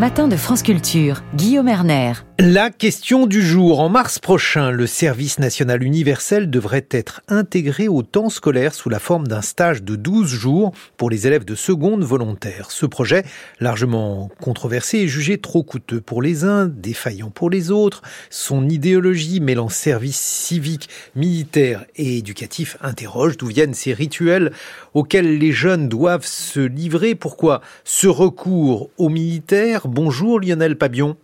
matin de France Culture, Guillaume Erner. La question du jour. En mars prochain, le service national universel devrait être intégré au temps scolaire sous la forme d'un stage de 12 jours pour les élèves de seconde volontaire. Ce projet, largement controversé, est jugé trop coûteux pour les uns, défaillant pour les autres. Son idéologie mêlant service civique, militaire et éducatif interroge d'où viennent ces rituels auxquels les jeunes doivent se livrer. Pourquoi ce recours aux militaires Bonjour Lionel Pabion.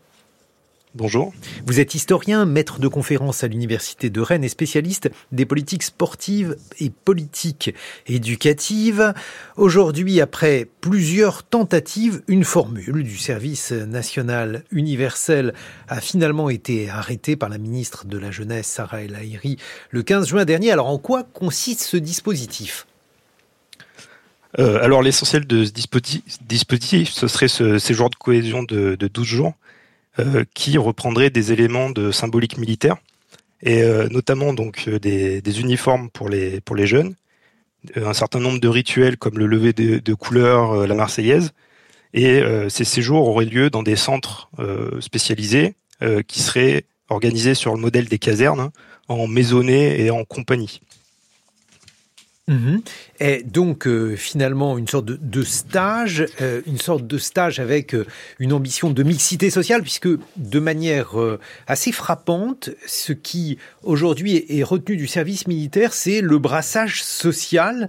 Bonjour. Vous êtes historien, maître de conférences à l'Université de Rennes et spécialiste des politiques sportives et politiques éducatives. Aujourd'hui, après plusieurs tentatives, une formule du service national universel a finalement été arrêtée par la ministre de la Jeunesse, Sarah El Haïry, le 15 juin dernier. Alors, en quoi consiste ce dispositif? Euh, alors l'essentiel de ce dispositif, ce serait ce séjour de cohésion de, de 12 jours euh, qui reprendrait des éléments de symbolique militaire et euh, notamment donc des, uniformes pour les pour les jeunes, un certain nombre de rituels comme le lever de, de couleurs, la Marseillaise, et ces séjours auraient lieu dans des centres spécialisés qui seraient organisés sur le modèle des casernes, hein, en maisonnée et en compagnie. Mhm. Et donc euh, finalement une sorte de, stage, euh, une sorte de stage avec euh, une ambition de mixité sociale, puisque de manière assez frappante, ce qui aujourd'hui est, retenu du service militaire, c'est le brassage social.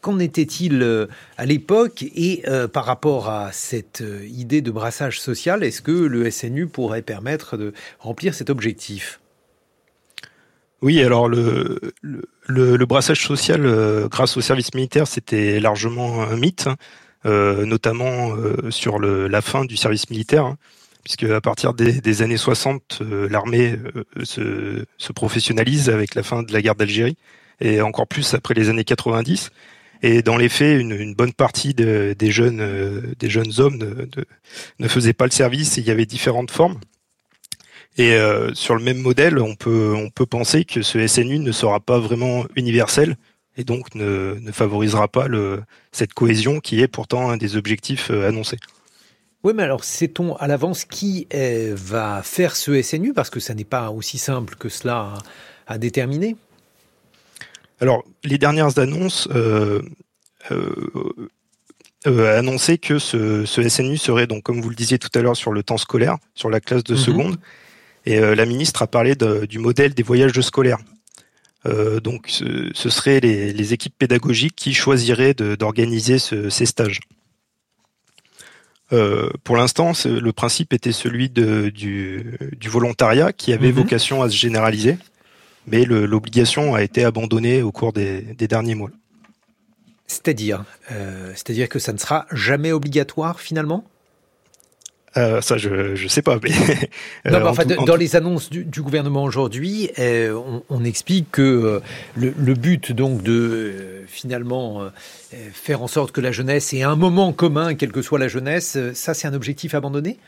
Qu'en était-il à l'époque et par rapport à cette idée de brassage social, est-ce que le SNU pourrait permettre de remplir cet objectif? Oui, alors le, le, brassage social euh, grâce au service militaire, c'était largement un mythe, hein, euh, notamment euh, sur la fin du service militaire, hein, puisque à partir des, années 60, l'armée se, professionnalise avec la fin de la guerre d'Algérie, et encore plus après les années 90. Et dans les faits, une, bonne partie des jeunes des jeunes hommes ne, ne faisaient pas le service. Et il y avait différentes formes. Et euh, sur le même modèle, on peut, on peut penser que ce SNU ne sera pas vraiment universel et donc ne, ne favorisera pas le, cette cohésion qui est pourtant un des objectifs euh, annoncés. Oui, mais alors sait-on à l'avance qui euh, va faire ce SNU Parce que ça n'est pas aussi simple que cela à, déterminer. Alors, les dernières annonces euh, annonçaient que ce, ce, SNU serait, donc, comme vous le disiez tout à l'heure, sur le temps scolaire, sur la classe de mhm. seconde, et euh, la ministre a parlé du modèle des voyages scolaires. Euh, donc ce, ce seraient les, équipes pédagogiques qui choisiraient d'organiser ces stages. Euh, pour l'instant, le principe était celui de, du, volontariat qui avait mhm. vocation à se généraliser, mais l'obligation a été abandonnée au cours des, derniers mois. C'est-à-dire, c'est-à-dire que ça ne sera jamais obligatoire finalement? Euh, ça, je je sais pas. Mais, non, mais enfin, dans les annonces du, du gouvernement aujourd'hui, euh, on, on, explique que euh, le, le, but donc de finalement faire en sorte que la jeunesse ait un moment commun, quelle que soit la jeunesse, ça c'est un objectif abandonné?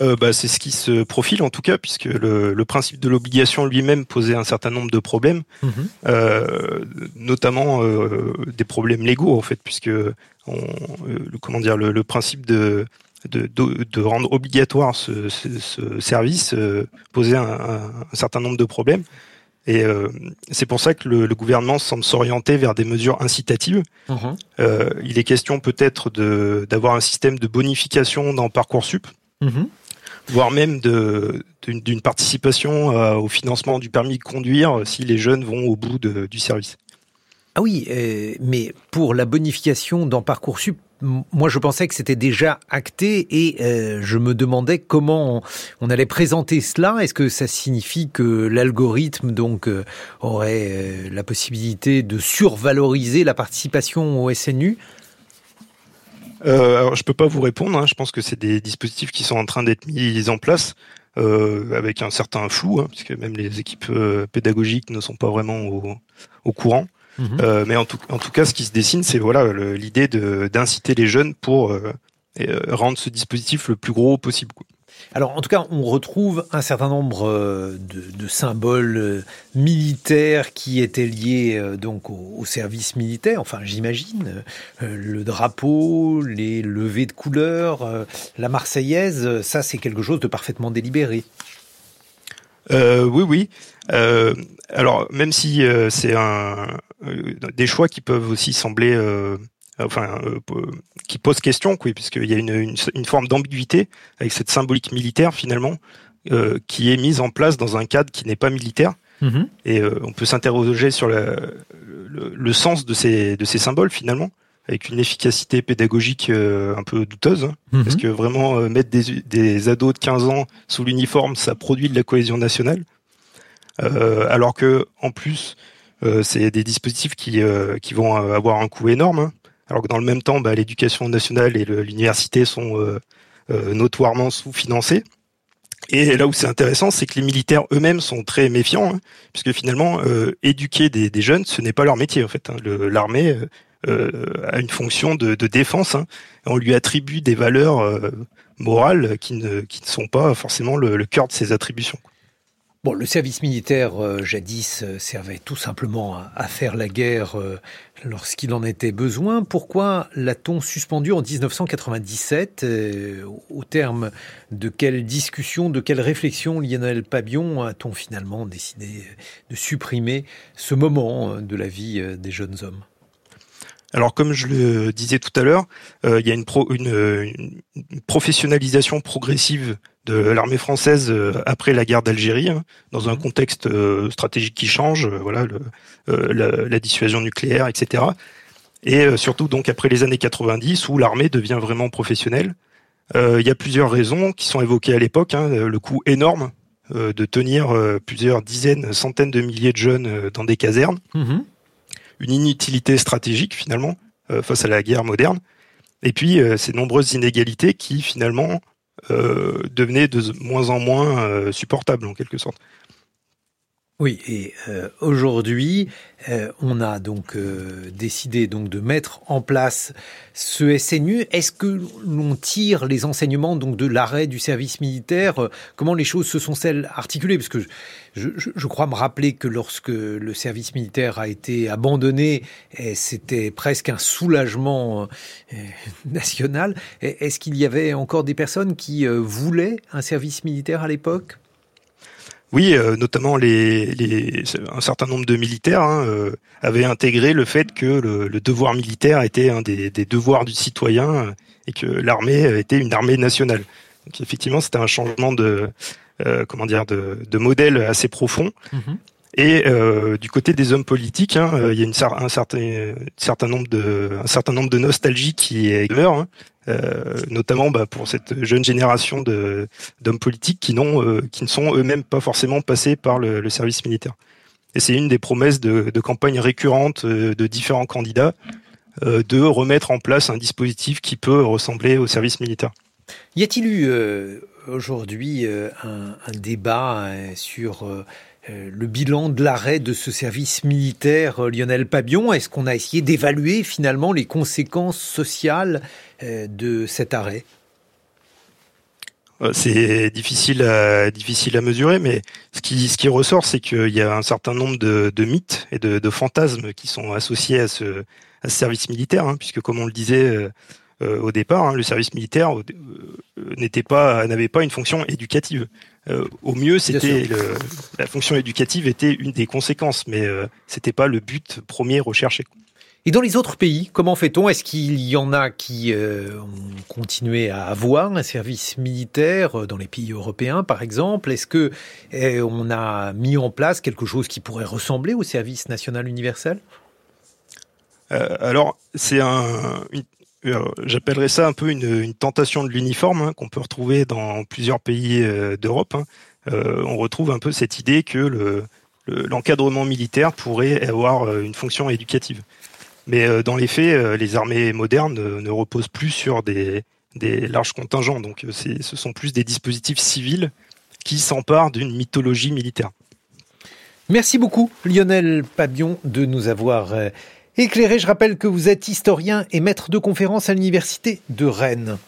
Euh, bah, c'est ce qui se profile en tout cas, puisque le, le principe de l'obligation lui-même posait un certain nombre de problèmes, mhm. euh, notamment euh, des problèmes légaux en fait, puisque on, comment dire, le, le principe de de, de, rendre obligatoire ce, ce, service euh, posait un, un, certain nombre de problèmes. Et euh, c'est pour ça que le, le gouvernement semble s'orienter vers des mesures incitatives. Mhm. Euh, il est question peut-être d'avoir un système de bonification dans Parcoursup, mmh. voire même d'une participation euh, au financement du permis de conduire si les jeunes vont au bout de, du service. Ah oui, euh, mais pour la bonification dans Parcoursup, moi je pensais que c'était déjà acté et euh, je me demandais comment on, allait présenter cela. Est-ce que ça signifie que l'algorithme donc euh, aurait la possibilité de survaloriser la participation au SNU alors, je peux pas vous répondre. Hein. Je pense que c'est des dispositifs qui sont en train d'être mis en place avec un certain flou, hein, puisque même les équipes pédagogiques ne sont pas vraiment au courant. Mhm. Euh, mais en tout, en tout cas, ce qui se dessine, c'est voilà l'idée d'inciter les jeunes pour euh, euh, rendre ce dispositif le plus gros possible. Alors, en tout cas, on retrouve un certain nombre de, symboles militaires qui étaient liés euh, donc au, service militaire. Enfin, j'imagine le drapeau, les levées de couleurs, la Marseillaise. Ça, c'est quelque chose de parfaitement délibéré. Oui, oui. alors, même si c'est un des choix qui peuvent aussi sembler enfin, euh, qui pose question, quoi, puisqu'il y a une, une, forme d'ambiguïté avec cette symbolique militaire finalement euh, qui est mise en place dans un cadre qui n'est pas militaire. Mm-hmm. Et euh, on peut s'interroger sur le, le, sens de ces, de ces symboles finalement, avec une efficacité pédagogique un peu douteuse, hein, mm-hmm. parce que vraiment mettre des, des, ados de 15 ans sous l'uniforme, ça produit de la cohésion nationale, alors que en plus, c'est des dispositifs qui, qui vont avoir un coût énorme. Hein alors que dans le même temps, bah, l'éducation nationale et l'université sont euh, euh, notoirement sous-financés. Et là où c'est intéressant, c'est que les militaires eux-mêmes sont très méfiants, hein, puisque finalement, euh, éduquer des, jeunes, ce n'est pas leur métier en fait. Hein. L'armée a une fonction de, défense. Hein. on lui attribue des valeurs morales qui ne, sont pas forcément le, cœur de ses attributions. Bon, le service militaire, euh, jadis, euh, servait tout simplement à, faire la guerre euh, lorsqu'il en était besoin. Pourquoi l'a-t-on suspendu en 1997 Au terme de quelle discussion, de quelle réflexion, Lionel Pabion, a-t-on finalement décidé de supprimer ce moment de la vie des jeunes hommes? Alors comme je le disais tout à l'heure, il y a une, une, professionnalisation progressive de l'armée française euh, après la guerre d'Algérie, hein, dans un mhm. contexte euh, stratégique qui change, euh, voilà, la, dissuasion nucléaire, etc. Et surtout donc après les années 90 où l'armée devient vraiment professionnelle. Il y a plusieurs raisons qui sont évoquées à l'époque. Hein, le coût énorme de tenir plusieurs dizaines, centaines de milliers de jeunes dans des casernes, mhm. Une inutilité stratégique finalement face à la guerre moderne, et puis ces nombreuses inégalités qui finalement euh, devenait de moins en moins euh, supportable en quelque sorte. Oui, et euh, aujourd'hui, on a donc décidé donc de mettre en place ce SNU. Est-ce que l'on tire les enseignements donc de l'arrêt du service militaire? Comment les choses se sont-elles articulées? Parce que je, crois me rappeler que lorsque le service militaire a été abandonné, eh, c'était presque un soulagement eh, national. Eh, est-ce qu'il y avait encore des personnes qui euh, voulaient un service militaire à l'époque? Oui, euh, notamment les, un certain nombre de militaires hein, euh, avaient intégré le fait que le, devoir militaire était un des, devoirs du citoyen et que l'armée était une armée nationale. Donc effectivement, c'était un changement de, euh, comment dire, de, modèles assez profonds. Mhm. Et euh, du côté des hommes politiques, hein, euh, il y a un, certain, nombre de, un de nostalgie qui est hein, euh, notamment bah, pour cette jeune génération d'hommes politiques qui euh, qui ne sont eux-mêmes pas forcément passés par le, service militaire. Et c'est une des promesses de, campagne récurrentes de différents candidats de remettre en place un dispositif qui peut ressembler au service militaire. Y a-t-il eu aujourd'hui euh, un, débat euh, sur euh, le bilan de l'arrêt de ce service militaire, Lionel Pabion. Est-ce qu'on a essayé d'évaluer finalement les conséquences sociales de cet arrêt? C'est difficile à, mesurer, mais ce qui, ressort, c'est qu'il y a un certain nombre de, mythes et de, fantasmes qui sont associés à ce, service militaire, hein, puisque comme on le disait, euh, au départ, hein, le service militaire euh, n'avait pas une fonction éducative. Euh, au mieux, c'était la fonction éducative était une des conséquences, mais c'était pas le but premier recherché. Et dans les autres pays, comment fait-on? Est-ce qu'il y en a qui ont continué à avoir un service militaire dans les pays européens, par exemple? Est-ce que on a mis en place quelque chose qui pourrait ressembler au service national universel? Alors, c'est un, une, euh, j'appellerais ça un peu une, tentation de l'uniforme hein, qu'on peut retrouver dans plusieurs pays euh, d'Europe. Hein. Euh, on retrouve un peu cette idée que l'encadrement militaire pourrait avoir une fonction éducative. Mais dans les faits, les armées modernes ne reposent plus sur des, larges contingents. Donc ce sont plus des dispositifs civils qui s'emparent d'une mythologie militaire. Merci beaucoup Lionel Pabion de nous avoir Éclairé, je rappelle que vous êtes historien et maître de conférence à l'université de Rennes.